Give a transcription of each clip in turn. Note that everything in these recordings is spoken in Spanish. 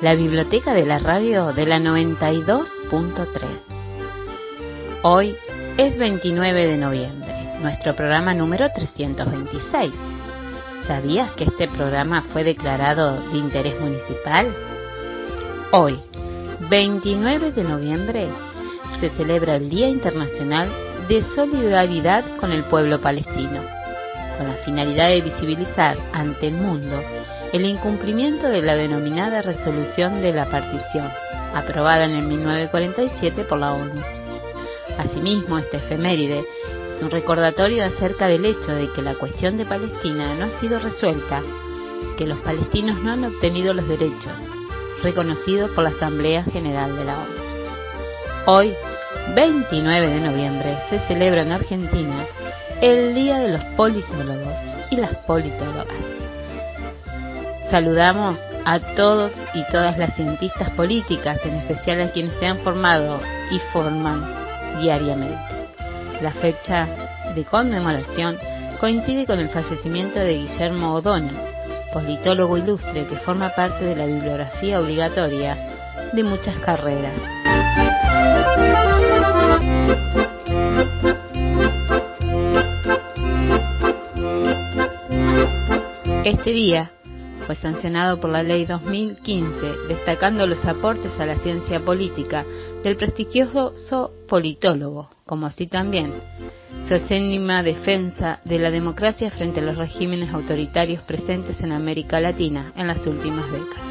la biblioteca de la radio de la 92.3. Hoy es 29 de noviembre, nuestro programa número 326. ¿Sabías que este programa fue declarado de interés municipal? Hoy, 29 de noviembre, se celebra el Día Internacional de Solidaridad con el Pueblo Palestino, con la finalidad de visibilizar ante el mundo el incumplimiento de la denominada Resolución de la Partición, aprobada en el 1947 por la ONU. Asimismo, esta efeméride es un recordatorio acerca del hecho de que la cuestión de Palestina no ha sido resuelta, que los palestinos no han obtenido los derechos reconocidos por la Asamblea General de la ONU. Hoy, 29 de noviembre, se celebra en Argentina el Día de los Politólogos y las Politólogas. Saludamos a todos y todas las cientistas políticas, en especial a quienes se han formado y forman diariamente. La fecha de conmemoración coincide con el fallecimiento de Guillermo O'Donnell, politólogo ilustre que forma parte de la bibliografía obligatoria de muchas carreras. Este día fue sancionado por la Ley 2015, destacando los aportes a la ciencia política del prestigioso politólogo, como así también su acénima defensa de la democracia frente a los regímenes autoritarios presentes en América Latina en las últimas décadas.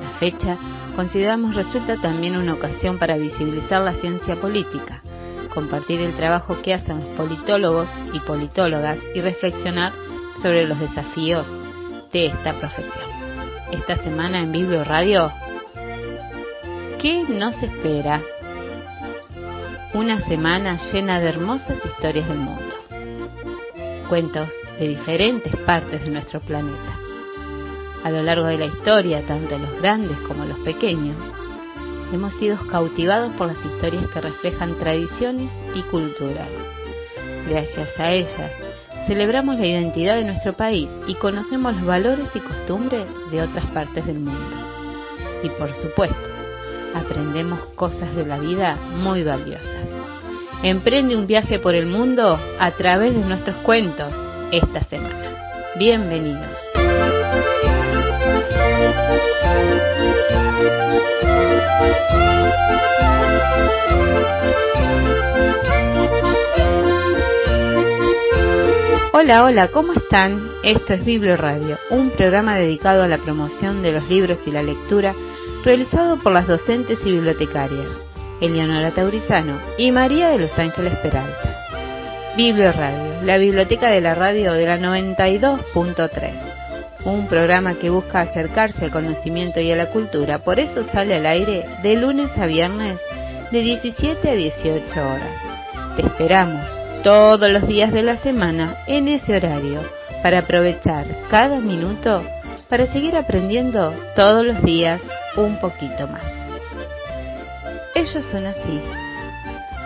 La fecha consideramos resulta también una ocasión para visibilizar la ciencia política, compartir el trabajo que hacen los politólogos y politólogas y reflexionar sobre los desafíos esta profesión. Esta semana en Biblio Radio, ¿qué nos espera? Una semana llena de hermosas historias del mundo. Cuentos de diferentes partes de nuestro planeta. A lo largo de la historia, tanto los grandes como los pequeños, hemos sido cautivados por las historias que reflejan tradiciones y culturas. Gracias a ellas, celebramos la identidad de nuestro país y conocemos los valores y costumbres de otras partes del mundo. Y por supuesto, aprendemos cosas de la vida muy valiosas. Emprende un viaje por el mundo a través de nuestros cuentos esta semana. Bienvenidos. Hola, hola, ¿cómo están? Esto es Biblio Radio, un programa dedicado a la promoción de los libros y la lectura realizado por las docentes y bibliotecarias Eleonora Taurizano y María de Los Ángeles Peralta. Biblio Radio, la biblioteca de la radio de la 92.3. Un programa que busca acercarse al conocimiento y a la cultura, por eso sale al aire de lunes a viernes de 17 a 18 horas. Te esperamos todos los días de la semana en ese horario para aprovechar cada minuto para seguir aprendiendo todos los días un poquito más. Ellos son así.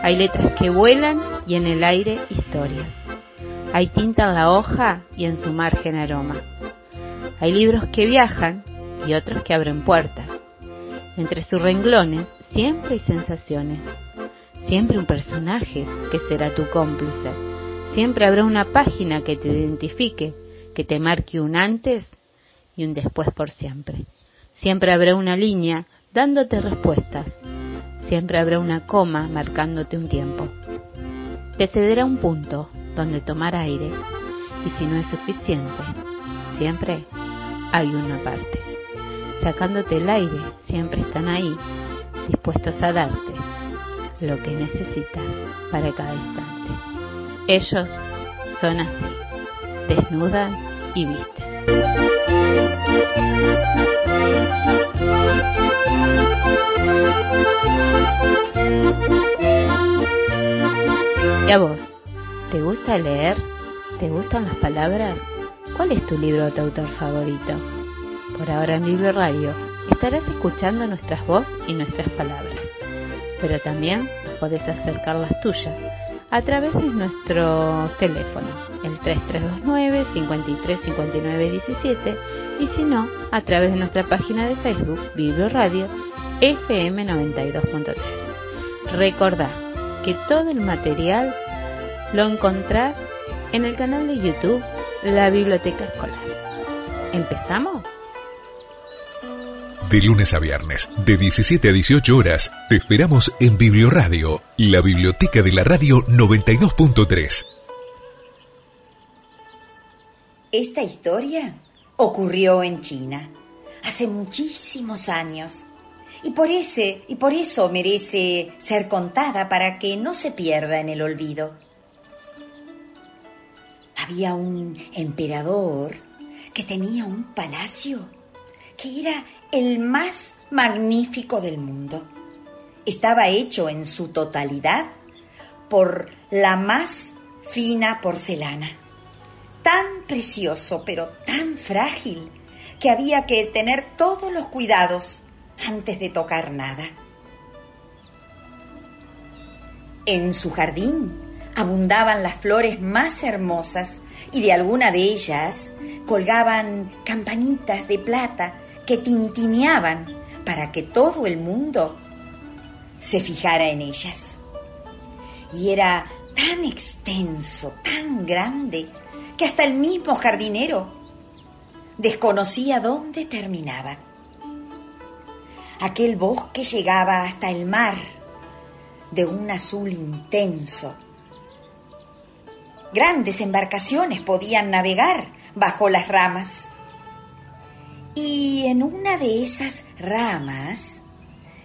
Hay letras que vuelan y en el aire historias. Hay tinta en la hoja y en su margen aroma. Hay libros que viajan y otros que abren puertas. Entre sus renglones siempre hay sensaciones siempre un personaje que será tu cómplice. Siempre habrá una página que te identifique, que te marque un antes y un después por siempre. Siempre habrá una línea dándote respuestas. Siempre habrá una coma marcándote un tiempo. Te cederá un punto donde tomar aire y si no es suficiente, siempre hay una parte. Sacándote el aire, siempre están ahí, dispuestos a darte lo que necesitas para cada instante. Ellos son así, desnudan y visten. ¿Y a vos? ¿Te gusta leer? ¿Te gustan las palabras? ¿Cuál es tu libro o tu autor favorito? Por ahora en Libro Radio estarás escuchando nuestras voz y nuestras palabras pero también podés acercar las tuyas a través de nuestro teléfono, el 3329 5359 17 y si no, a través de nuestra página de Facebook, Biblio Radio FM 92.3. Recordá que todo el material lo encontrás en el canal de YouTube La Biblioteca Escolar. ¿Empezamos? De lunes a viernes, de 17 a 18 horas, te esperamos en Biblioradio, la biblioteca de la radio 92.3. Esta historia ocurrió en China hace muchísimos años y por ese y por eso merece ser contada para que no se pierda en el olvido. Había un emperador que tenía un palacio que era el más magnífico del mundo. Estaba hecho en su totalidad por la más fina porcelana tan precioso, pero tan frágil, que había que tener todos los cuidados antes de tocar nada. En su jardín abundaban las flores más hermosas y de alguna de ellas colgaban campanitas de plata que tintineaban para que todo el mundo se fijara en ellas. Y era tan extenso, tan grande, que hasta el mismo jardinero desconocía dónde terminaba. Aquel bosque llegaba hasta el mar de un azul intenso. Grandes embarcaciones podían navegar bajo las ramas. Y en una de esas ramas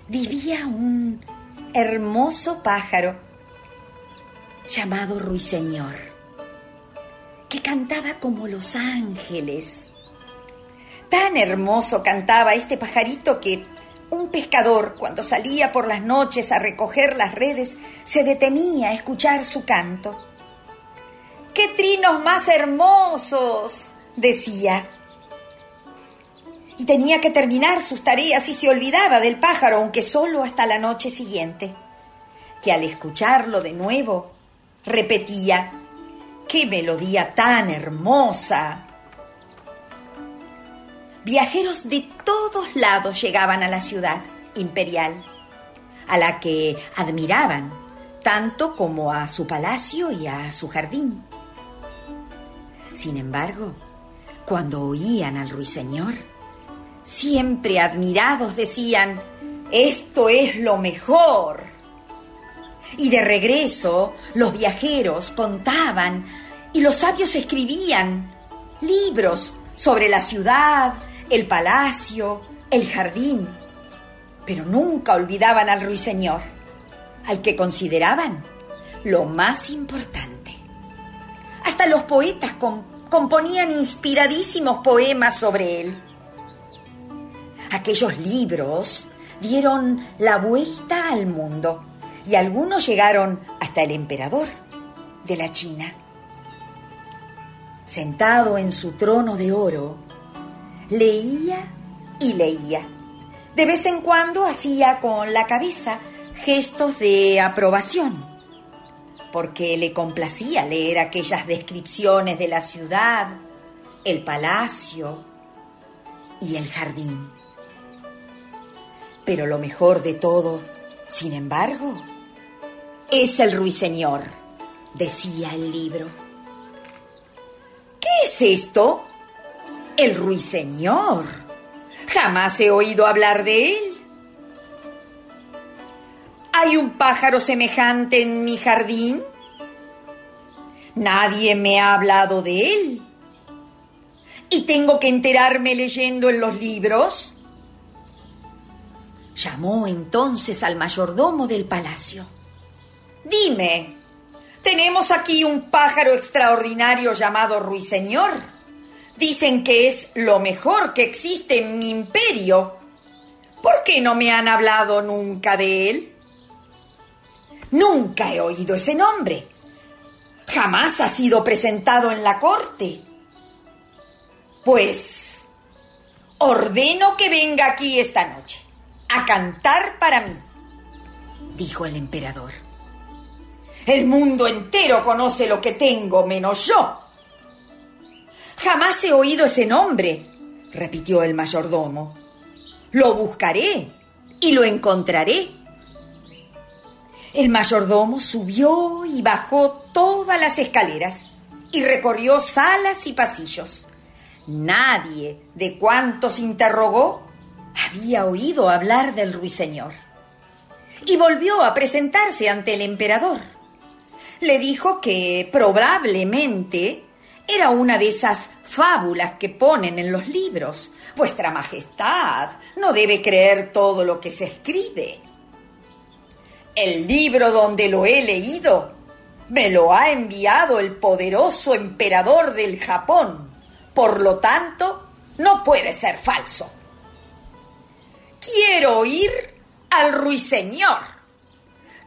vivía un hermoso pájaro llamado Ruiseñor que cantaba como los ángeles. Tan hermoso cantaba este pajarito que un pescador, cuando salía por las noches a recoger las redes, se detenía a escuchar su canto. ¡Qué trinos más hermosos! decía. Y tenía que terminar sus tareas y se olvidaba del pájaro, aunque solo hasta la noche siguiente, que al escucharlo de nuevo repetía, ¡Qué melodía tan hermosa! Viajeros de todos lados llegaban a la ciudad imperial, a la que admiraban tanto como a su palacio y a su jardín. Sin embargo, cuando oían al ruiseñor, siempre admirados decían, esto es lo mejor. Y de regreso los viajeros contaban y los sabios escribían libros sobre la ciudad, el palacio, el jardín. Pero nunca olvidaban al ruiseñor, al que consideraban lo más importante. Hasta los poetas componían inspiradísimos poemas sobre él. Aquellos libros dieron la vuelta al mundo y algunos llegaron hasta el emperador de la China. Sentado en su trono de oro, leía y leía. De vez en cuando hacía con la cabeza gestos de aprobación, porque le complacía leer aquellas descripciones de la ciudad, el palacio y el jardín. Pero lo mejor de todo, sin embargo, es el ruiseñor, decía el libro. ¿Qué es esto? El ruiseñor. Jamás he oído hablar de él. ¿Hay un pájaro semejante en mi jardín? Nadie me ha hablado de él. ¿Y tengo que enterarme leyendo en los libros? Llamó entonces al mayordomo del palacio. Dime, tenemos aquí un pájaro extraordinario llamado ruiseñor. Dicen que es lo mejor que existe en mi imperio. ¿Por qué no me han hablado nunca de él? Nunca he oído ese nombre. jamás ha sido presentado en la corte. Pues ordeno que venga aquí esta noche a cantar para mí, dijo el emperador. El mundo entero conoce lo que tengo menos yo. Jamás he oído ese nombre, repitió el mayordomo. Lo buscaré y lo encontraré. El mayordomo subió y bajó todas las escaleras y recorrió salas y pasillos. Nadie de cuantos interrogó había oído hablar del ruiseñor. Y volvió a presentarse ante el emperador. Le dijo que probablemente era una de esas fábulas que ponen en los libros. Vuestra Majestad no debe creer todo lo que se escribe. El libro donde lo he leído me lo ha enviado el poderoso emperador del Japón. Por lo tanto, no puede ser falso. Quiero oír al ruiseñor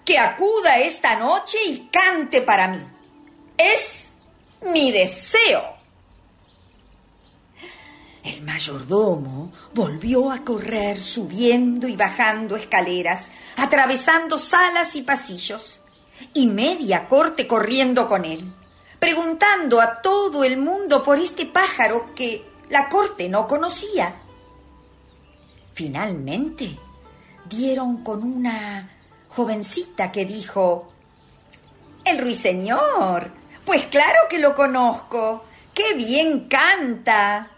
que acuda esta noche y cante para mí. Es mi deseo. El mayordomo volvió a correr subiendo y bajando escaleras, atravesando salas y pasillos, y media corte corriendo con él, preguntando a todo el mundo por este pájaro que la corte no conocía. Finalmente dieron con una jovencita que dijo, El ruiseñor, pues claro que lo conozco, qué bien canta.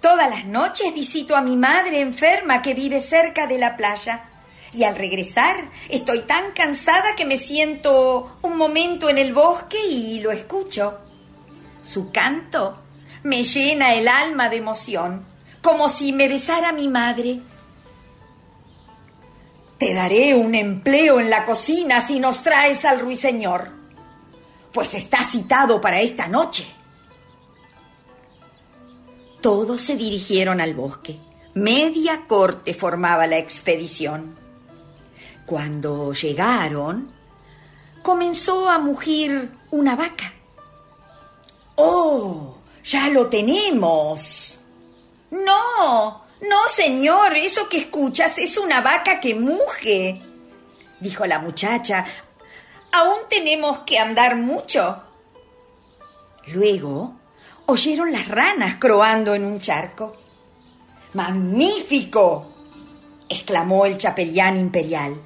Todas las noches visito a mi madre enferma que vive cerca de la playa. Y al regresar estoy tan cansada que me siento un momento en el bosque y lo escucho. Su canto me llena el alma de emoción, como si me besara mi madre. Te daré un empleo en la cocina si nos traes al ruiseñor, pues está citado para esta noche. Todos se dirigieron al bosque. Media corte formaba la expedición. Cuando llegaron, comenzó a mugir una vaca. ¡Oh! Ya lo tenemos. No, no, señor, eso que escuchas es una vaca que muge, dijo la muchacha. Aún tenemos que andar mucho. Luego oyeron las ranas croando en un charco. ¡Magnífico! exclamó el chapellán imperial.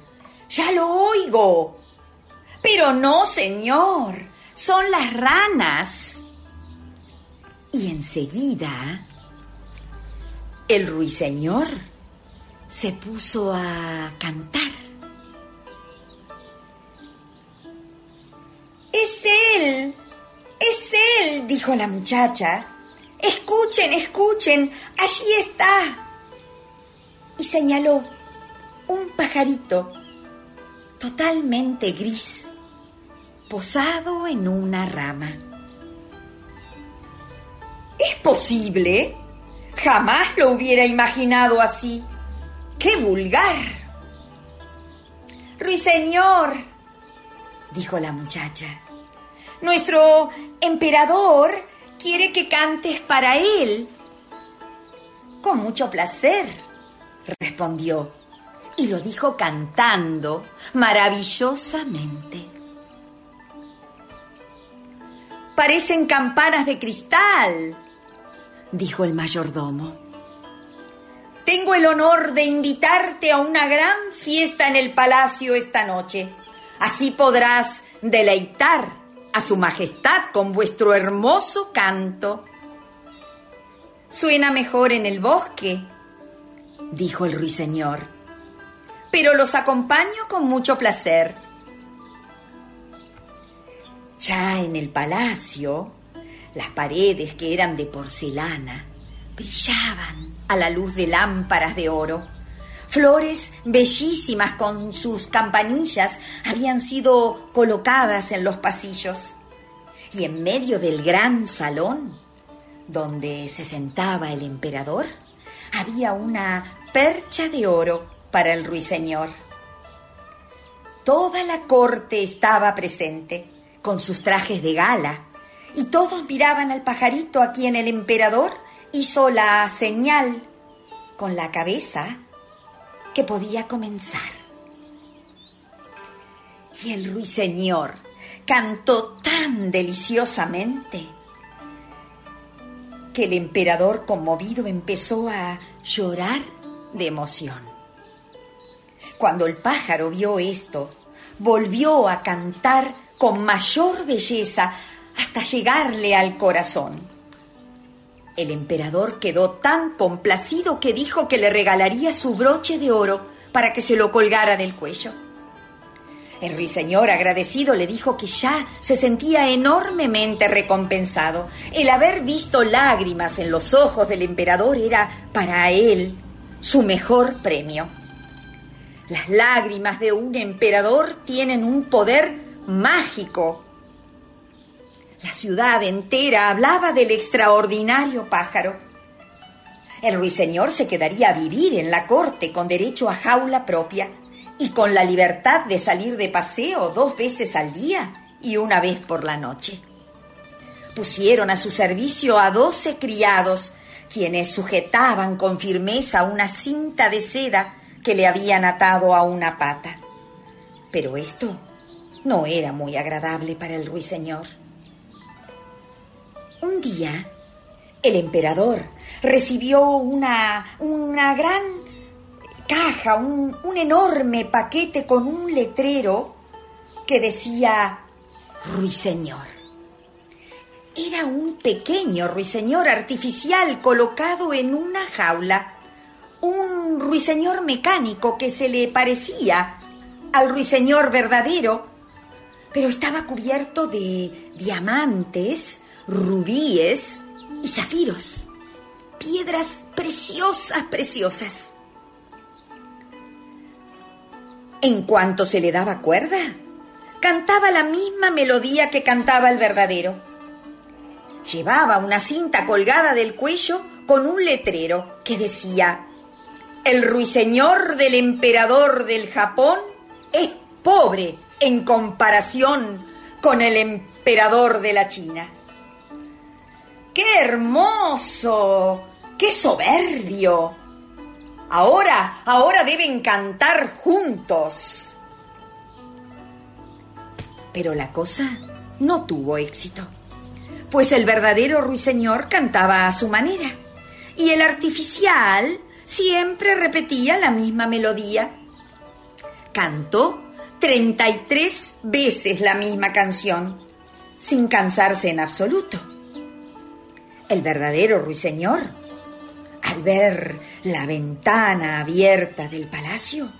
Ya lo oigo. Pero no, señor, son las ranas. Y enseguida el ruiseñor se puso a cantar. Es él, es él, dijo la muchacha. Escuchen, escuchen, allí está. Y señaló un pajarito totalmente gris, posado en una rama. ¿Es posible? Jamás lo hubiera imaginado así. ¡Qué vulgar! Ruiseñor, dijo la muchacha, nuestro emperador quiere que cantes para él. Con mucho placer, respondió, y lo dijo cantando maravillosamente. Parecen campanas de cristal, dijo el mayordomo. Tengo el honor de invitarte a una gran fiesta en el palacio esta noche. Así podrás deleitar a su majestad con vuestro hermoso canto. Suena mejor en el bosque, dijo el ruiseñor, pero los acompaño con mucho placer. Ya en el palacio, las paredes que eran de porcelana brillaban a la luz de lámparas de oro. Flores bellísimas con sus campanillas habían sido colocadas en los pasillos. Y en medio del gran salón, donde se sentaba el emperador, había una percha de oro para el ruiseñor. Toda la corte estaba presente, con sus trajes de gala, y todos miraban al pajarito a quien el emperador hizo la señal con la cabeza que podía comenzar. Y el ruiseñor cantó tan deliciosamente que el emperador conmovido empezó a llorar de emoción. Cuando el pájaro vio esto, volvió a cantar con mayor belleza hasta llegarle al corazón. El emperador quedó tan complacido que dijo que le regalaría su broche de oro para que se lo colgara del cuello. El ruiseñor agradecido le dijo que ya se sentía enormemente recompensado. El haber visto lágrimas en los ojos del emperador era para él su mejor premio. Las lágrimas de un emperador tienen un poder mágico. La ciudad entera hablaba del extraordinario pájaro. El ruiseñor se quedaría a vivir en la corte con derecho a jaula propia y con la libertad de salir de paseo dos veces al día y una vez por la noche. Pusieron a su servicio a doce criados, quienes sujetaban con firmeza una cinta de seda que le habían atado a una pata. Pero esto no era muy agradable para el ruiseñor. Un día, el emperador recibió una, una gran caja, un, un enorme paquete con un letrero que decía Ruiseñor. Era un pequeño ruiseñor artificial colocado en una jaula, un ruiseñor mecánico que se le parecía al ruiseñor verdadero, pero estaba cubierto de diamantes, rubíes y zafiros, piedras preciosas, preciosas. En cuanto se le daba cuerda, cantaba la misma melodía que cantaba el verdadero. Llevaba una cinta colgada del cuello con un letrero que decía, el ruiseñor del emperador del Japón es pobre en comparación con el emperador de la China. ¡Qué hermoso! ¡Qué soberbio! Ahora, ahora deben cantar juntos. Pero la cosa no tuvo éxito, pues el verdadero ruiseñor cantaba a su manera y el artificial siempre repetía la misma melodía. Cantó 33 veces la misma canción, sin cansarse en absoluto. El verdadero ruiseñor al ver la ventana abierta del palacio,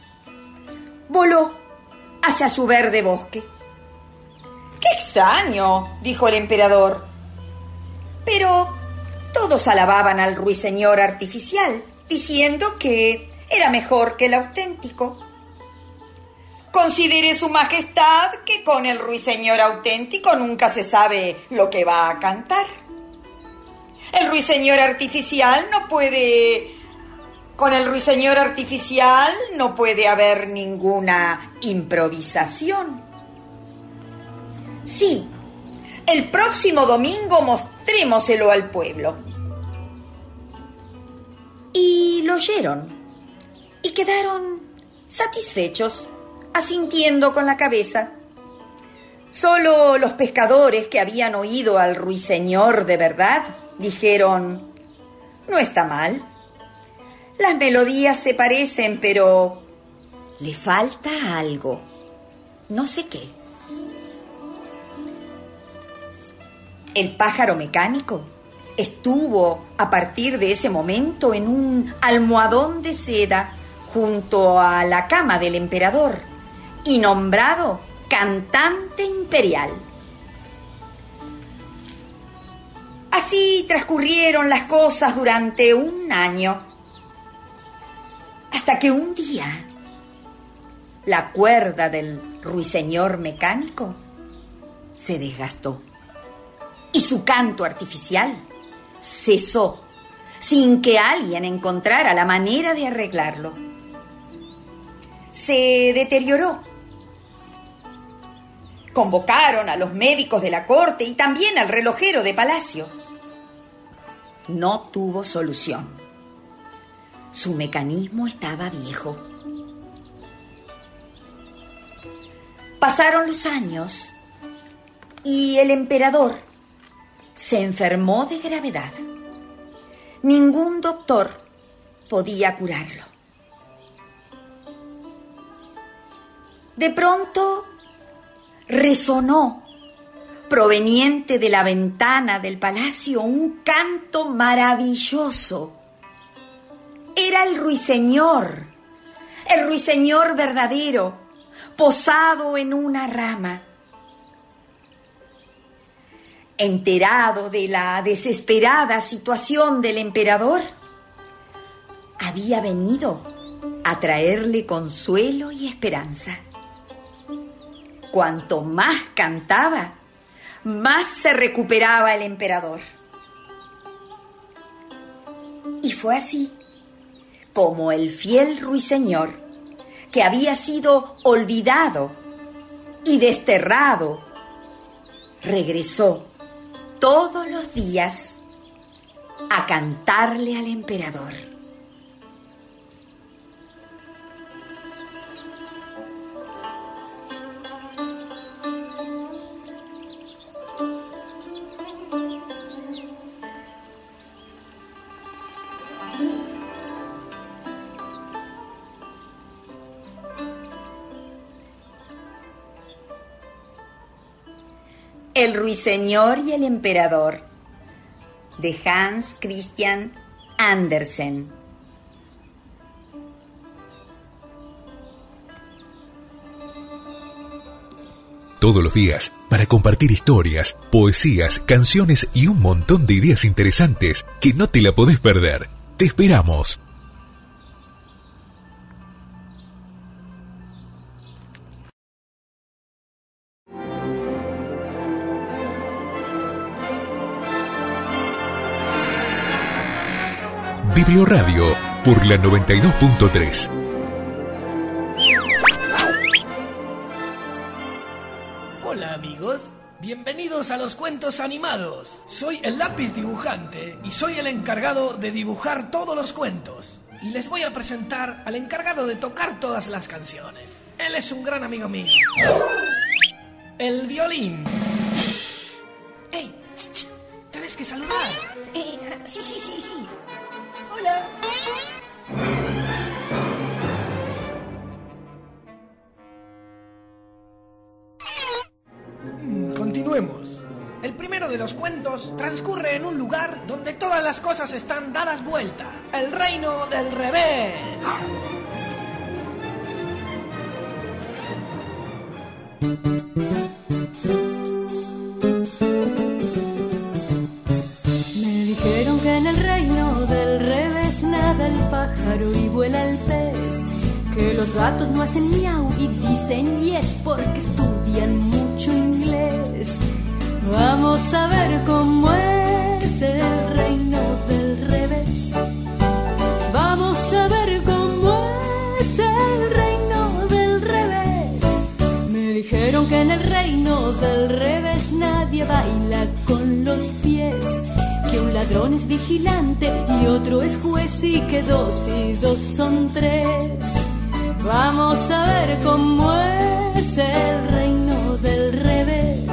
voló hacia su verde bosque. ¡Qué extraño! dijo el emperador. Pero todos alababan al ruiseñor artificial, diciendo que era mejor que el auténtico. Considere su majestad que con el ruiseñor auténtico nunca se sabe lo que va a cantar. El ruiseñor artificial no puede... Con el ruiseñor artificial no puede haber ninguna improvisación. Sí, el próximo domingo mostrémoselo al pueblo. Y lo oyeron y quedaron satisfechos, asintiendo con la cabeza. Solo los pescadores que habían oído al ruiseñor de verdad dijeron, no está mal. Las melodías se parecen, pero le falta algo. No sé qué. El pájaro mecánico estuvo a partir de ese momento en un almohadón de seda junto a la cama del emperador y nombrado cantante imperial. Así transcurrieron las cosas durante un año, hasta que un día la cuerda del ruiseñor mecánico se desgastó y su canto artificial cesó sin que alguien encontrara la manera de arreglarlo. Se deterioró Convocaron a los médicos de la corte y también al relojero de palacio. No tuvo solución. Su mecanismo estaba viejo. Pasaron los años y el emperador se enfermó de gravedad. Ningún doctor podía curarlo. De pronto resonó, proveniente de la ventana del palacio, un canto maravilloso. Era el ruiseñor, el ruiseñor verdadero, posado en una rama. Enterado de la desesperada situación del emperador, había venido a traerle consuelo y esperanza. Cuanto más cantaba, más se recuperaba el emperador. Y fue así como el fiel ruiseñor, que había sido olvidado y desterrado, regresó todos los días a cantarle al emperador. El ruiseñor y el emperador de Hans Christian Andersen. Todos los días, para compartir historias, poesías, canciones y un montón de ideas interesantes que no te la podés perder. Te esperamos. Radio por la 92.3. Hola amigos, bienvenidos a los cuentos animados. Soy el lápiz dibujante y soy el encargado de dibujar todos los cuentos. Y les voy a presentar al encargado de tocar todas las canciones. Él es un gran amigo mío. El violín. ¡Ey! ¡Tienes que saludar! Eh, sí, sí, sí, sí. Mm, continuemos. El primero de los cuentos transcurre en un lugar donde todas las cosas están dadas vuelta. El reino del revés. Vuela el pez, que los gatos no hacen miau y dicen y es porque estudian mucho inglés. Vamos a ver cómo es el reino del revés. Vamos a ver cómo es el reino del revés. Me dijeron que en el reino del revés nadie baila con los pies que un ladrón es vigilante y otro es juez y que dos y dos son tres. Vamos a ver cómo es el reino del revés.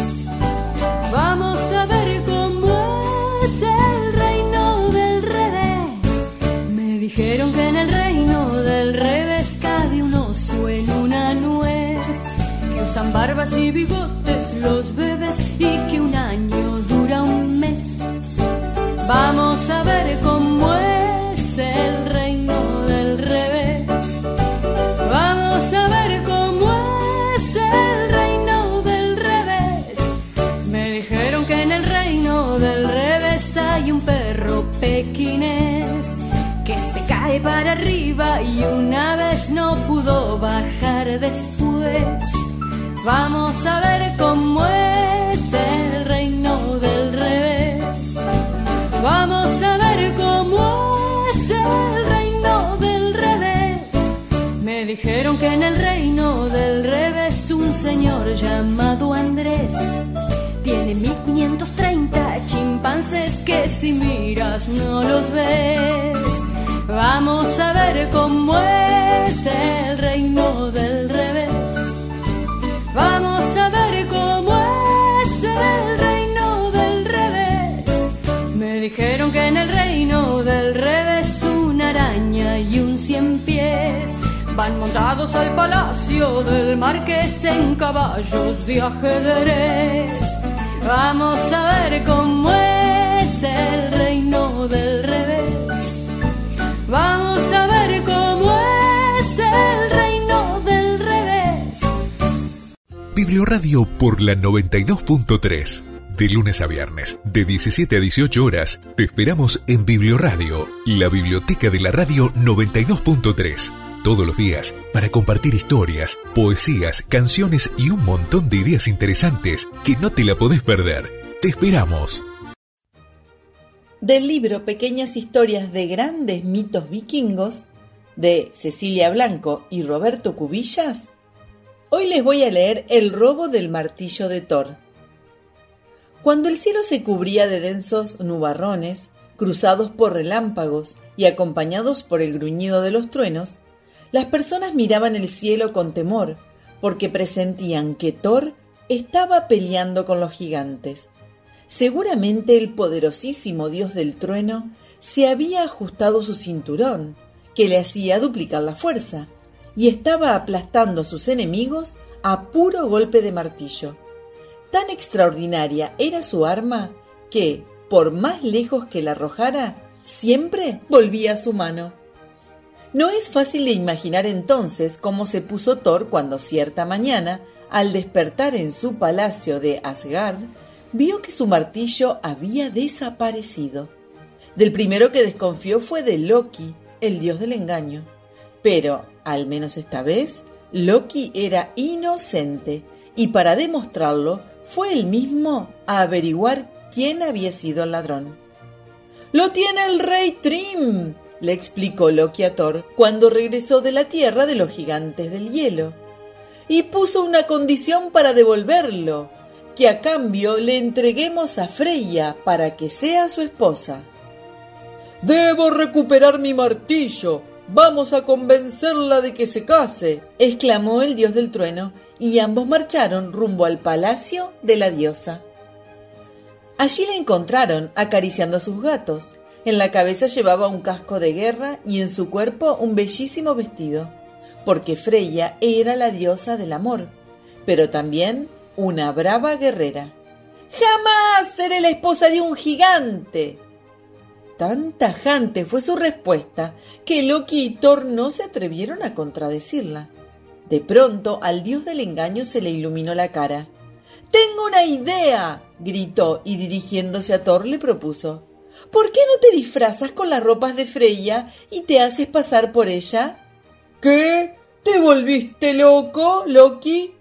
Vamos a ver cómo es el reino del revés. Me dijeron que en el reino del revés cabe un oso en una nuez, que usan barbas y bigotes los bebés y que un Vamos a ver cómo es el reino del revés. Vamos a ver cómo es el reino del revés. Me dijeron que en el reino del revés hay un perro pequinés que se cae para arriba y una vez no pudo bajar después. Vamos a ver cómo es que en el reino del revés un señor llamado Andrés. Tiene 1530 chimpancés que si miras no los ves. Vamos a ver cómo es el reino del montados al palacio del marqués en caballos de ajedrez. Vamos a ver cómo es el reino del revés. Vamos a ver cómo es el reino del revés. Biblioradio por la 92.3. De lunes a viernes, de 17 a 18 horas, te esperamos en Biblioradio, la biblioteca de la radio 92.3. Todos los días para compartir historias, poesías, canciones y un montón de ideas interesantes que no te la podés perder. Te esperamos. Del libro Pequeñas historias de grandes mitos vikingos de Cecilia Blanco y Roberto Cubillas, hoy les voy a leer El robo del martillo de Thor. Cuando el cielo se cubría de densos nubarrones, cruzados por relámpagos y acompañados por el gruñido de los truenos, las personas miraban el cielo con temor, porque presentían que Thor estaba peleando con los gigantes. Seguramente el poderosísimo dios del trueno se había ajustado su cinturón, que le hacía duplicar la fuerza, y estaba aplastando a sus enemigos a puro golpe de martillo. Tan extraordinaria era su arma que, por más lejos que la arrojara, siempre volvía a su mano. No es fácil de imaginar entonces cómo se puso Thor cuando cierta mañana, al despertar en su palacio de Asgard, vio que su martillo había desaparecido. Del primero que desconfió fue de Loki, el dios del engaño. Pero, al menos esta vez, Loki era inocente y para demostrarlo fue él mismo a averiguar quién había sido el ladrón. Lo tiene el rey Trim, le explicó Loki a Thor cuando regresó de la tierra de los gigantes del hielo. Y puso una condición para devolverlo, que a cambio le entreguemos a Freya para que sea su esposa. Debo recuperar mi martillo. Vamos a convencerla de que se case, exclamó el dios del trueno, y ambos marcharon rumbo al palacio de la diosa. Allí la encontraron acariciando a sus gatos. En la cabeza llevaba un casco de guerra y en su cuerpo un bellísimo vestido, porque Freya era la diosa del amor, pero también una brava guerrera. Jamás seré la esposa de un gigante. Tan tajante fue su respuesta que Loki y Thor no se atrevieron a contradecirla. De pronto al dios del engaño se le iluminó la cara. Tengo una idea. gritó y dirigiéndose a Thor le propuso. ¿Por qué no te disfrazas con las ropas de Freya y te haces pasar por ella? ¿Qué? ¿Te volviste loco, Loki?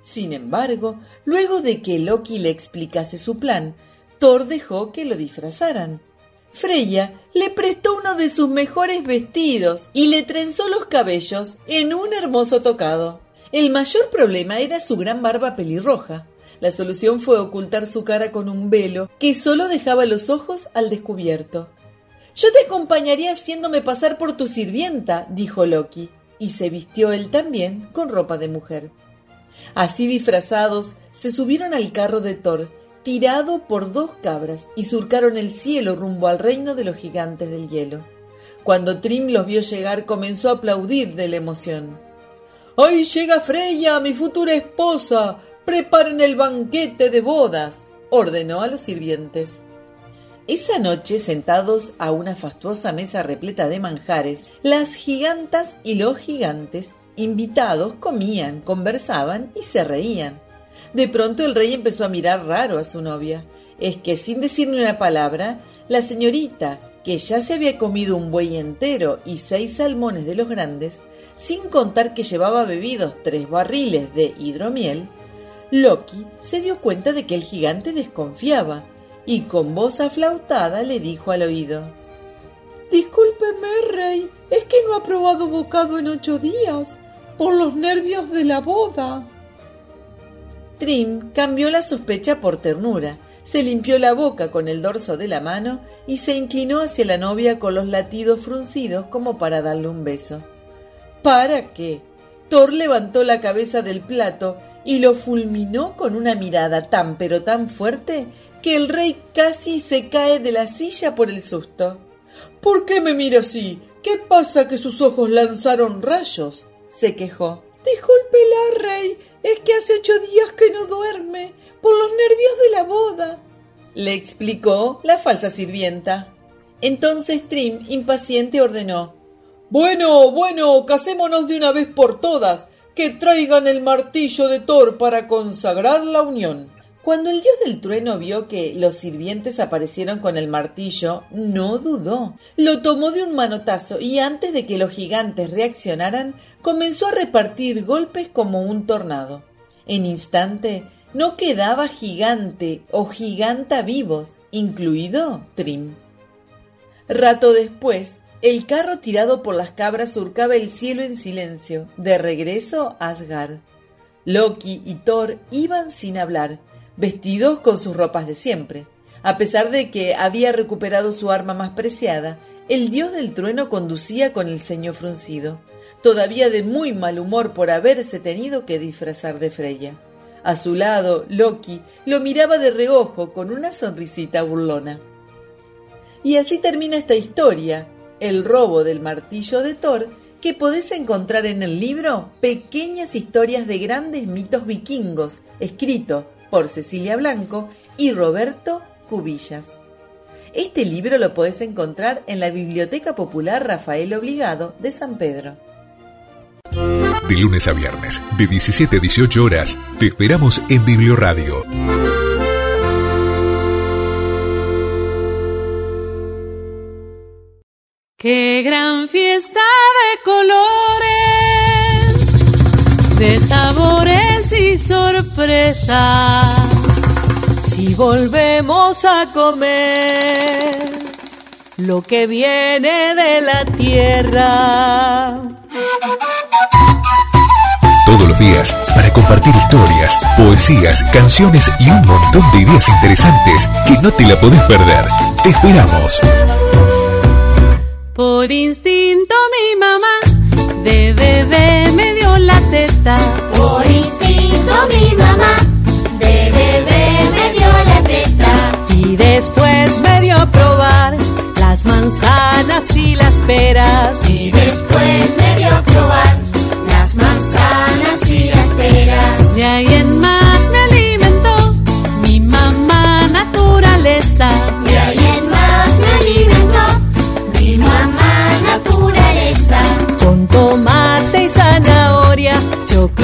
Sin embargo, luego de que Loki le explicase su plan, Thor dejó que lo disfrazaran. Freya le prestó uno de sus mejores vestidos y le trenzó los cabellos en un hermoso tocado. El mayor problema era su gran barba pelirroja. La solución fue ocultar su cara con un velo que solo dejaba los ojos al descubierto. Yo te acompañaría haciéndome pasar por tu sirvienta, dijo Loki, y se vistió él también con ropa de mujer. Así disfrazados, se subieron al carro de Thor, tirado por dos cabras, y surcaron el cielo rumbo al reino de los gigantes del hielo. Cuando Trim los vio llegar, comenzó a aplaudir de la emoción. ¡Ahí llega Freya, mi futura esposa! ¡Preparen el banquete de bodas! ordenó a los sirvientes. Esa noche, sentados a una fastuosa mesa repleta de manjares, las gigantas y los gigantes invitados comían, conversaban y se reían. De pronto el rey empezó a mirar raro a su novia. Es que sin decirle una palabra, la señorita, que ya se había comido un buey entero y seis salmones de los grandes, sin contar que llevaba bebidos tres barriles de hidromiel, Loki se dio cuenta de que el gigante desconfiaba y con voz aflautada le dijo al oído Discúlpeme, rey, es que no ha probado bocado en ocho días, por los nervios de la boda. Trim cambió la sospecha por ternura, se limpió la boca con el dorso de la mano y se inclinó hacia la novia con los latidos fruncidos como para darle un beso. ¿Para qué? Thor levantó la cabeza del plato y lo fulminó con una mirada tan pero tan fuerte que el rey casi se cae de la silla por el susto. ¿Por qué me mira así? ¿Qué pasa que sus ojos lanzaron rayos? se quejó. Discúlpela, rey, es que hace ocho días que no duerme por los nervios de la boda, le explicó la falsa sirvienta. Entonces Trim, impaciente, ordenó Bueno, bueno, casémonos de una vez por todas, que traigan el martillo de Thor para consagrar la unión. Cuando el dios del trueno vio que los sirvientes aparecieron con el martillo, no dudó. Lo tomó de un manotazo y antes de que los gigantes reaccionaran, comenzó a repartir golpes como un tornado. En instante, no quedaba gigante o giganta vivos, incluido Trim. Rato después, el carro tirado por las cabras surcaba el cielo en silencio, de regreso a Asgard. Loki y Thor iban sin hablar, vestidos con sus ropas de siempre. A pesar de que había recuperado su arma más preciada, el dios del trueno conducía con el ceño fruncido, todavía de muy mal humor por haberse tenido que disfrazar de Freya. A su lado, Loki lo miraba de reojo con una sonrisita burlona. Y así termina esta historia, el robo del martillo de Thor, que podés encontrar en el libro Pequeñas historias de grandes mitos vikingos, escrito por Cecilia Blanco y Roberto Cubillas. Este libro lo podés encontrar en la Biblioteca Popular Rafael Obligado de San Pedro. De lunes a viernes, de 17 a 18 horas, te esperamos en Biblioradio. Qué gran fiesta de colores, de sabores y sorpresas. Si volvemos a comer lo que viene de la tierra. Todos los días, para compartir historias, poesías, canciones y un montón de ideas interesantes que no te la podés perder. Te esperamos. Por instinto mi mamá de bebé me dio la teta. Por instinto mi mamá de bebé me dio la teta. Y después me dio a probar las manzanas y las peras. Y después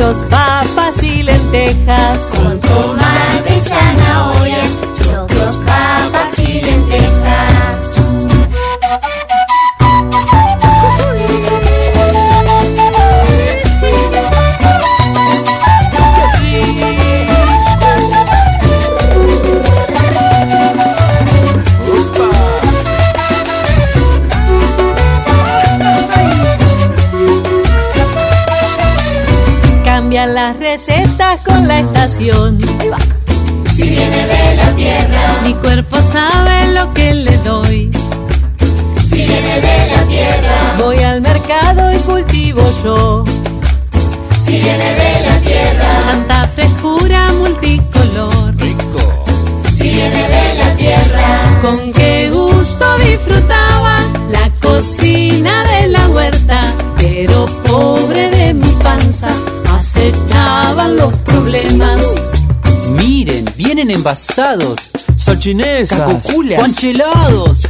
papas Si viene de la tierra, Mi cuerpo sabe lo que le doy. si viene de la tierra, Voy al mercado y cultivo yo. si viene de la tierra, Tanta frescura multicolor. si viene de la tierra. Con qué gusto disfrutaba la cocina de la huerta. Pero pobre de mi panza, acechaban los problemas. Vienen envasados. Salchinesas, Cacoculas. Conchelados.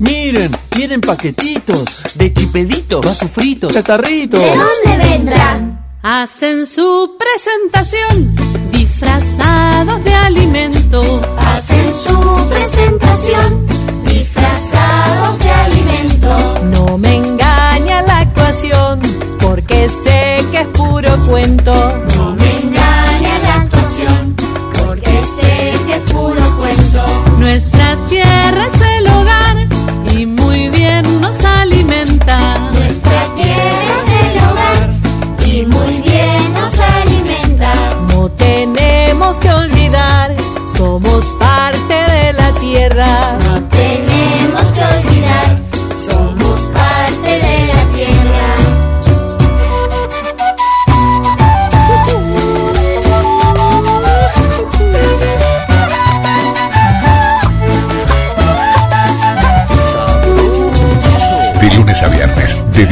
miren, vienen paquetitos, De chipeditos. Vasos fritos. catarritos. ¿De dónde vendrán? Hacen su presentación disfrazados de alimento. Hacen su presentación disfrazados de alimento. No me engaña la actuación, porque sé que es puro cuento.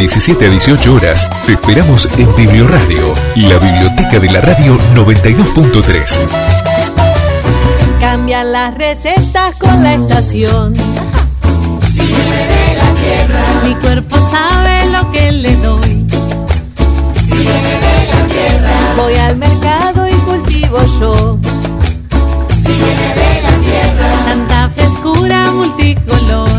17 a 18 horas. Te esperamos en Biblioradio, la biblioteca de la radio 92.3. Cambian las recetas con la estación. Mi cuerpo sabe lo que le doy. Voy al mercado y cultivo yo. de la tierra, Tanta frescura multicolor.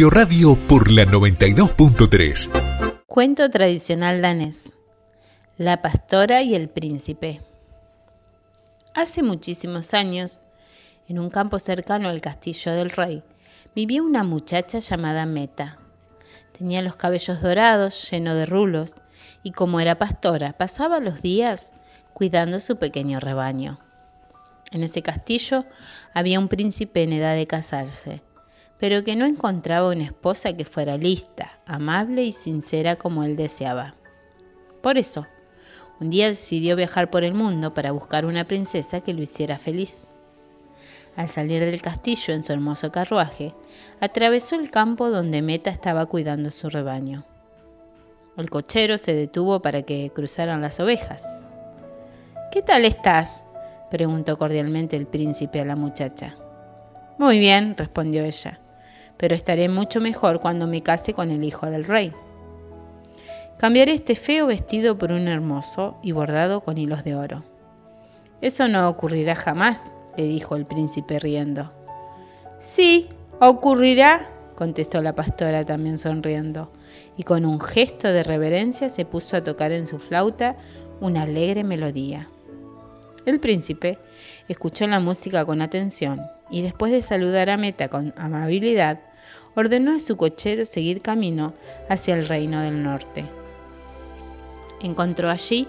Biblioradio por la 92.3. Cuento tradicional danés. La pastora y el príncipe. Hace muchísimos años, en un campo cercano al castillo del rey, vivía una muchacha llamada Meta. Tenía los cabellos dorados, lleno de rulos, y como era pastora, pasaba los días cuidando su pequeño rebaño. En ese castillo había un príncipe en edad de casarse, pero que no encontraba una esposa que fuera lista, amable y sincera como él deseaba. Por eso, un día decidió viajar por el mundo para buscar una princesa que lo hiciera feliz. Al salir del castillo en su hermoso carruaje, atravesó el campo donde Meta estaba cuidando su rebaño. El cochero se detuvo para que cruzaran las ovejas. ¿Qué tal estás? preguntó cordialmente el príncipe a la muchacha. Muy bien, respondió ella, pero estaré mucho mejor cuando me case con el hijo del rey. Cambiaré este feo vestido por un hermoso y bordado con hilos de oro. Eso no ocurrirá jamás, le dijo el príncipe riendo. Sí, ocurrirá, contestó la pastora también sonriendo, y con un gesto de reverencia se puso a tocar en su flauta una alegre melodía. El príncipe escuchó la música con atención y después de saludar a Meta con amabilidad, ordenó a su cochero seguir camino hacia el reino del norte. Encontró allí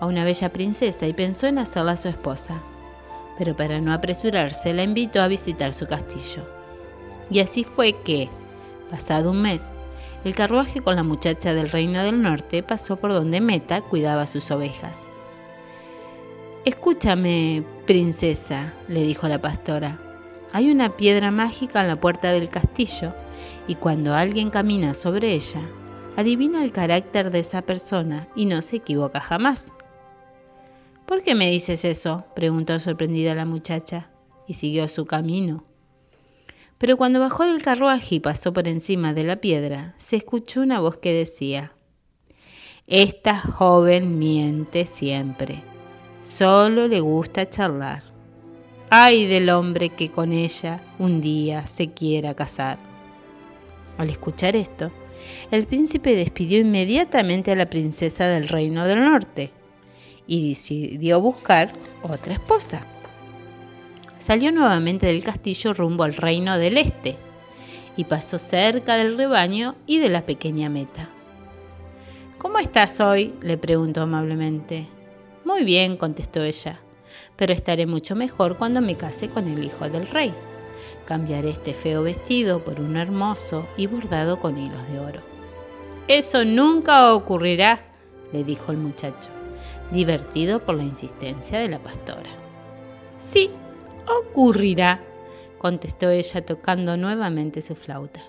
a una bella princesa y pensó en hacerla su esposa, pero para no apresurarse la invitó a visitar su castillo. Y así fue que, pasado un mes, el carruaje con la muchacha del reino del norte pasó por donde Meta cuidaba sus ovejas. Escúchame, princesa, le dijo la pastora. Hay una piedra mágica en la puerta del castillo y cuando alguien camina sobre ella, adivina el carácter de esa persona y no se equivoca jamás. ¿Por qué me dices eso? preguntó sorprendida la muchacha y siguió su camino. Pero cuando bajó del carruaje y pasó por encima de la piedra, se escuchó una voz que decía, Esta joven miente siempre, solo le gusta charlar. Ay del hombre que con ella un día se quiera casar. Al escuchar esto, el príncipe despidió inmediatamente a la princesa del reino del norte y decidió buscar otra esposa. Salió nuevamente del castillo rumbo al reino del este y pasó cerca del rebaño y de la pequeña meta. ¿Cómo estás hoy? le preguntó amablemente. Muy bien, contestó ella, pero estaré mucho mejor cuando me case con el hijo del rey. Cambiaré este feo vestido por uno hermoso y bordado con hilos de oro. Eso nunca ocurrirá, le dijo el muchacho, divertido por la insistencia de la pastora. Sí, ocurrirá, contestó ella tocando nuevamente su flauta.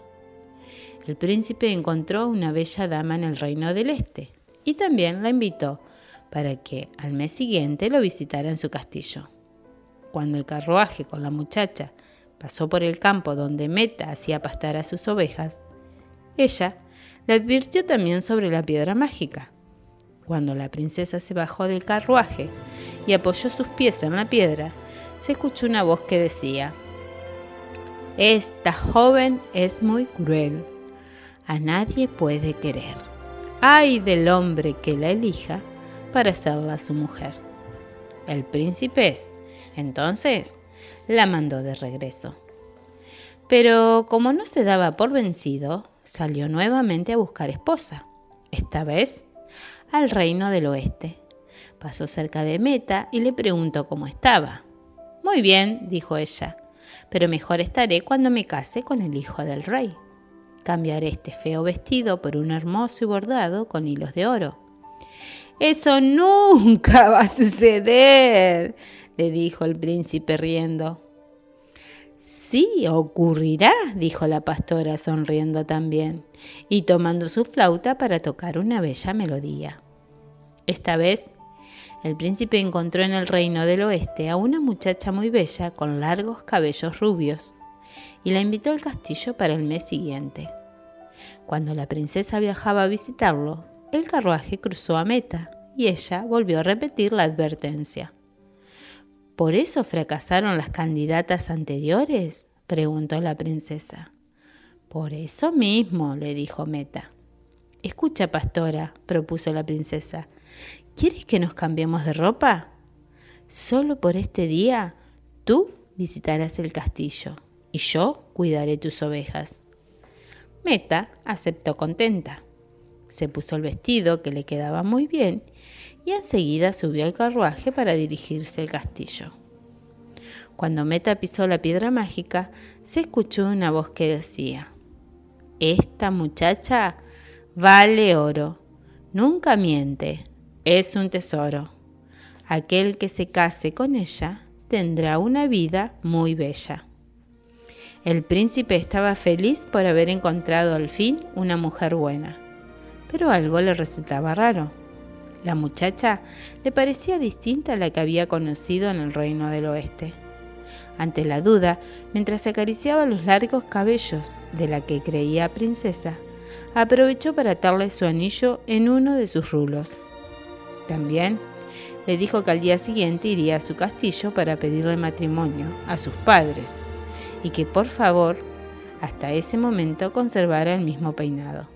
El príncipe encontró una bella dama en el reino del este y también la invitó para que al mes siguiente lo visitara en su castillo. Cuando el carruaje con la muchacha pasó por el campo donde Meta hacía pastar a sus ovejas, ella le advirtió también sobre la piedra mágica. Cuando la princesa se bajó del carruaje y apoyó sus pies en la piedra, se escuchó una voz que decía, Esta joven es muy cruel, a nadie puede querer. Ay del hombre que la elija para hacerla su mujer. El príncipe, entonces, la mandó de regreso. Pero como no se daba por vencido, salió nuevamente a buscar esposa, esta vez al reino del oeste, Pasó cerca de Meta y le preguntó cómo estaba. Muy bien, dijo ella, pero mejor estaré cuando me case con el hijo del rey. Cambiaré este feo vestido por un hermoso y bordado con hilos de oro. Eso nunca va a suceder, le dijo el príncipe riendo. Sí, ocurrirá, dijo la pastora sonriendo también, y tomando su flauta para tocar una bella melodía. Esta vez, el príncipe encontró en el reino del oeste a una muchacha muy bella con largos cabellos rubios, y la invitó al castillo para el mes siguiente. Cuando la princesa viajaba a visitarlo, el carruaje cruzó a meta y ella volvió a repetir la advertencia. ¿Por eso fracasaron las candidatas anteriores? preguntó la princesa. Por eso mismo, le dijo Meta. Escucha, pastora, propuso la princesa, ¿quieres que nos cambiemos de ropa? Solo por este día tú visitarás el castillo y yo cuidaré tus ovejas. Meta aceptó contenta. Se puso el vestido que le quedaba muy bien y enseguida subió al carruaje para dirigirse al castillo. Cuando Meta pisó la piedra mágica, se escuchó una voz que decía, Esta muchacha vale oro, nunca miente, es un tesoro. Aquel que se case con ella tendrá una vida muy bella. El príncipe estaba feliz por haber encontrado al fin una mujer buena, pero algo le resultaba raro. La muchacha le parecía distinta a la que había conocido en el reino del oeste. Ante la duda, mientras acariciaba los largos cabellos de la que creía princesa, aprovechó para atarle su anillo en uno de sus rulos. También le dijo que al día siguiente iría a su castillo para pedirle matrimonio a sus padres y que por favor hasta ese momento conservara el mismo peinado.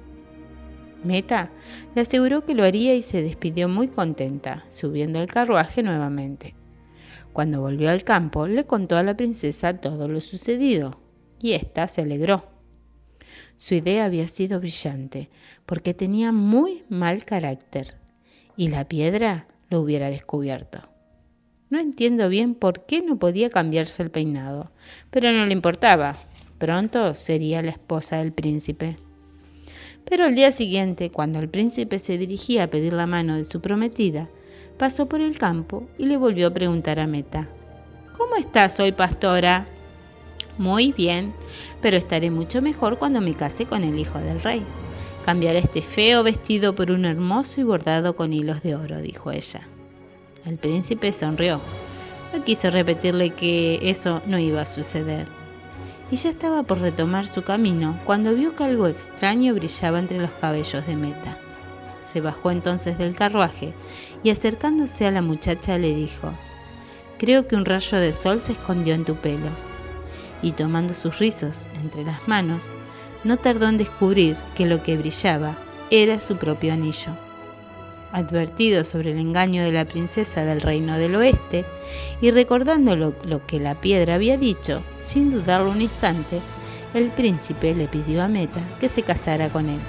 Meta le aseguró que lo haría y se despidió muy contenta, subiendo al carruaje nuevamente. Cuando volvió al campo, le contó a la princesa todo lo sucedido, y ésta se alegró. Su idea había sido brillante, porque tenía muy mal carácter, y la piedra lo hubiera descubierto. No entiendo bien por qué no podía cambiarse el peinado, pero no le importaba. Pronto sería la esposa del príncipe. Pero al día siguiente, cuando el príncipe se dirigía a pedir la mano de su prometida, pasó por el campo y le volvió a preguntar a Meta, ¿Cómo estás hoy, pastora? Muy bien, pero estaré mucho mejor cuando me case con el hijo del rey. Cambiaré este feo vestido por un hermoso y bordado con hilos de oro, dijo ella. El príncipe sonrió. No quiso repetirle que eso no iba a suceder y ya estaba por retomar su camino cuando vio que algo extraño brillaba entre los cabellos de Meta. Se bajó entonces del carruaje y acercándose a la muchacha le dijo, Creo que un rayo de sol se escondió en tu pelo. Y tomando sus rizos entre las manos, no tardó en descubrir que lo que brillaba era su propio anillo. Advertido sobre el engaño de la princesa del reino del oeste y recordando lo, que la piedra había dicho, sin dudarlo un instante, el príncipe le pidió a Meta que se casara con él.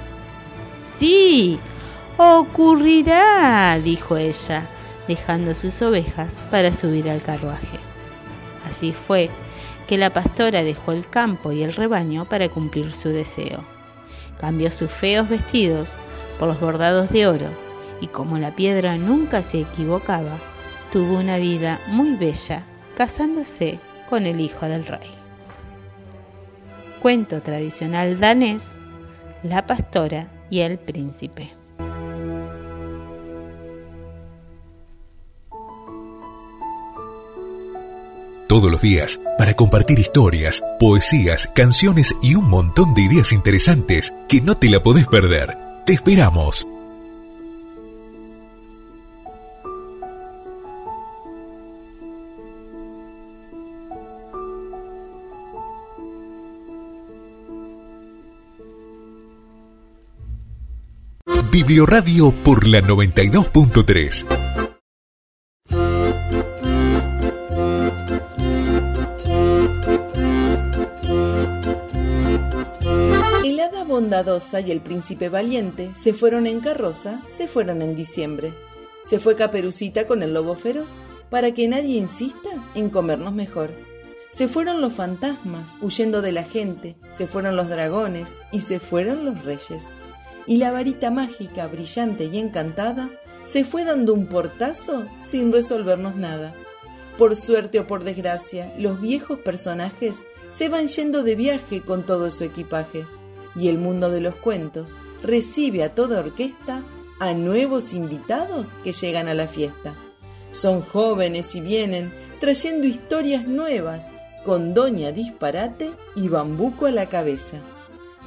Sí, ocurrirá, dijo ella, dejando sus ovejas para subir al carruaje. Así fue que la pastora dejó el campo y el rebaño para cumplir su deseo. Cambió sus feos vestidos por los bordados de oro y como la piedra nunca se equivocaba, tuvo una vida muy bella casándose con el hijo del rey. Cuento tradicional danés, la pastora y el príncipe. Todos los días, para compartir historias, poesías, canciones y un montón de ideas interesantes que no te la podés perder. Te esperamos. Biblioradio por la 92.3. El hada bondadosa y el príncipe valiente se fueron en carroza, se fueron en diciembre. Se fue Caperucita con el lobo feroz, para que nadie insista en comernos mejor. Se fueron los fantasmas huyendo de la gente, se fueron los dragones y se fueron los reyes. Y la varita mágica, brillante y encantada, se fue dando un portazo sin resolvernos nada. Por suerte o por desgracia, los viejos personajes se van yendo de viaje con todo su equipaje, y el mundo de los cuentos recibe a toda orquesta a nuevos invitados que llegan a la fiesta. Son jóvenes y vienen trayendo historias nuevas con Doña Disparate y Bambuco a la cabeza.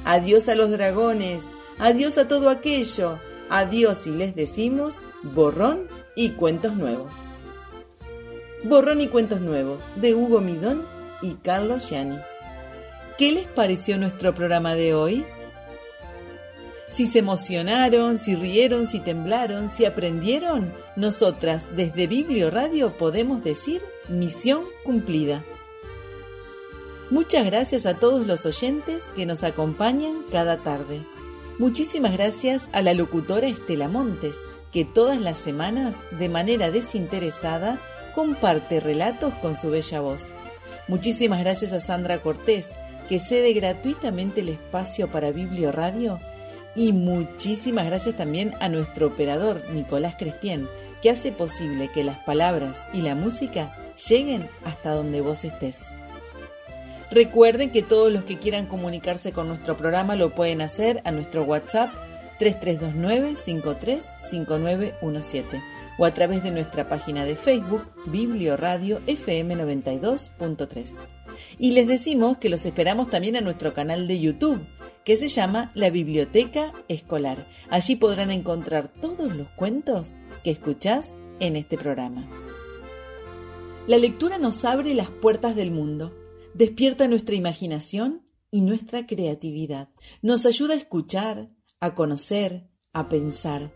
Adiós a los dragones, adiós a todo aquello, adiós y les decimos borrón y cuentos nuevos. Borrón y cuentos nuevos de Hugo Midón y Carlos Yani. ¿Qué les pareció nuestro programa de hoy? Si se emocionaron, si rieron, si temblaron, si aprendieron, nosotras desde Biblio Radio podemos decir misión cumplida. Muchas gracias a todos los oyentes que nos acompañan cada tarde. Muchísimas gracias a la locutora Estela Montes, que todas las semanas, de manera desinteresada, comparte relatos con su bella voz. Muchísimas gracias a Sandra Cortés, que cede gratuitamente el espacio para Biblio Radio. Y muchísimas gracias también a nuestro operador, Nicolás Crespien, que hace posible que las palabras y la música lleguen hasta donde vos estés. Recuerden que todos los que quieran comunicarse con nuestro programa lo pueden hacer a nuestro WhatsApp 3329-535917 o a través de nuestra página de Facebook Biblio Radio FM 92.3. Y les decimos que los esperamos también a nuestro canal de YouTube, que se llama La Biblioteca Escolar. Allí podrán encontrar todos los cuentos que escuchás en este programa. La lectura nos abre las puertas del mundo despierta nuestra imaginación y nuestra creatividad. Nos ayuda a escuchar, a conocer, a pensar.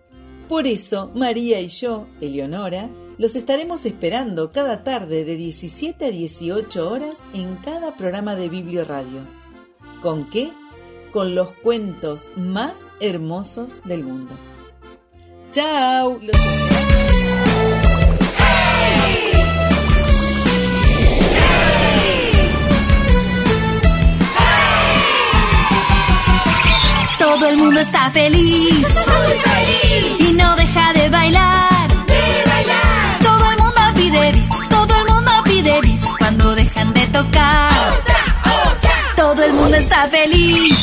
Por eso, María y yo, Eleonora, los estaremos esperando cada tarde de 17 a 18 horas en cada programa de Biblio Radio. ¿Con qué? Con los cuentos más hermosos del mundo. ¡Chao! Los mundo está feliz. Y no deja de bailar. Todo el mundo pide bis. Todo el mundo pide bis. Cuando dejan de tocar. Todo el mundo está feliz.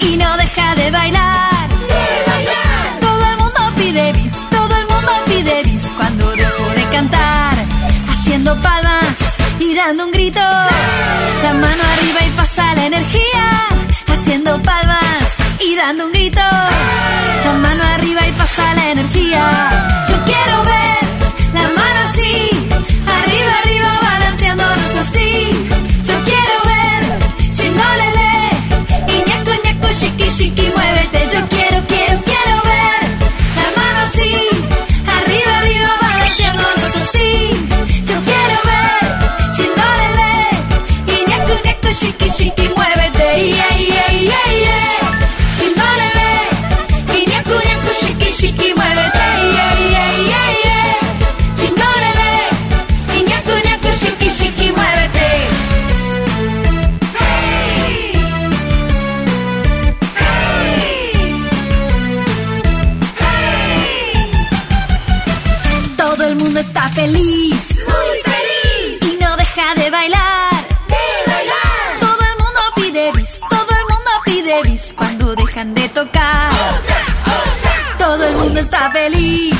Y no deja de bailar. Todo el mundo pide bis. Todo el mundo pide bis. Cuando dejo de cantar. Haciendo palmas y dando un grito. La mano arriba y pasa la energía haciendo palmas dando un grito. La mano arriba y pasa la energía. Yo quiero ver la mano así, arriba, arriba, balanceándonos así. Yo quiero ver chingolele y ñaco, chiqui, chiqui, muévete. Yo quiero, quiero, quiero Cuando dejan de tocar. Todo el mundo está feliz.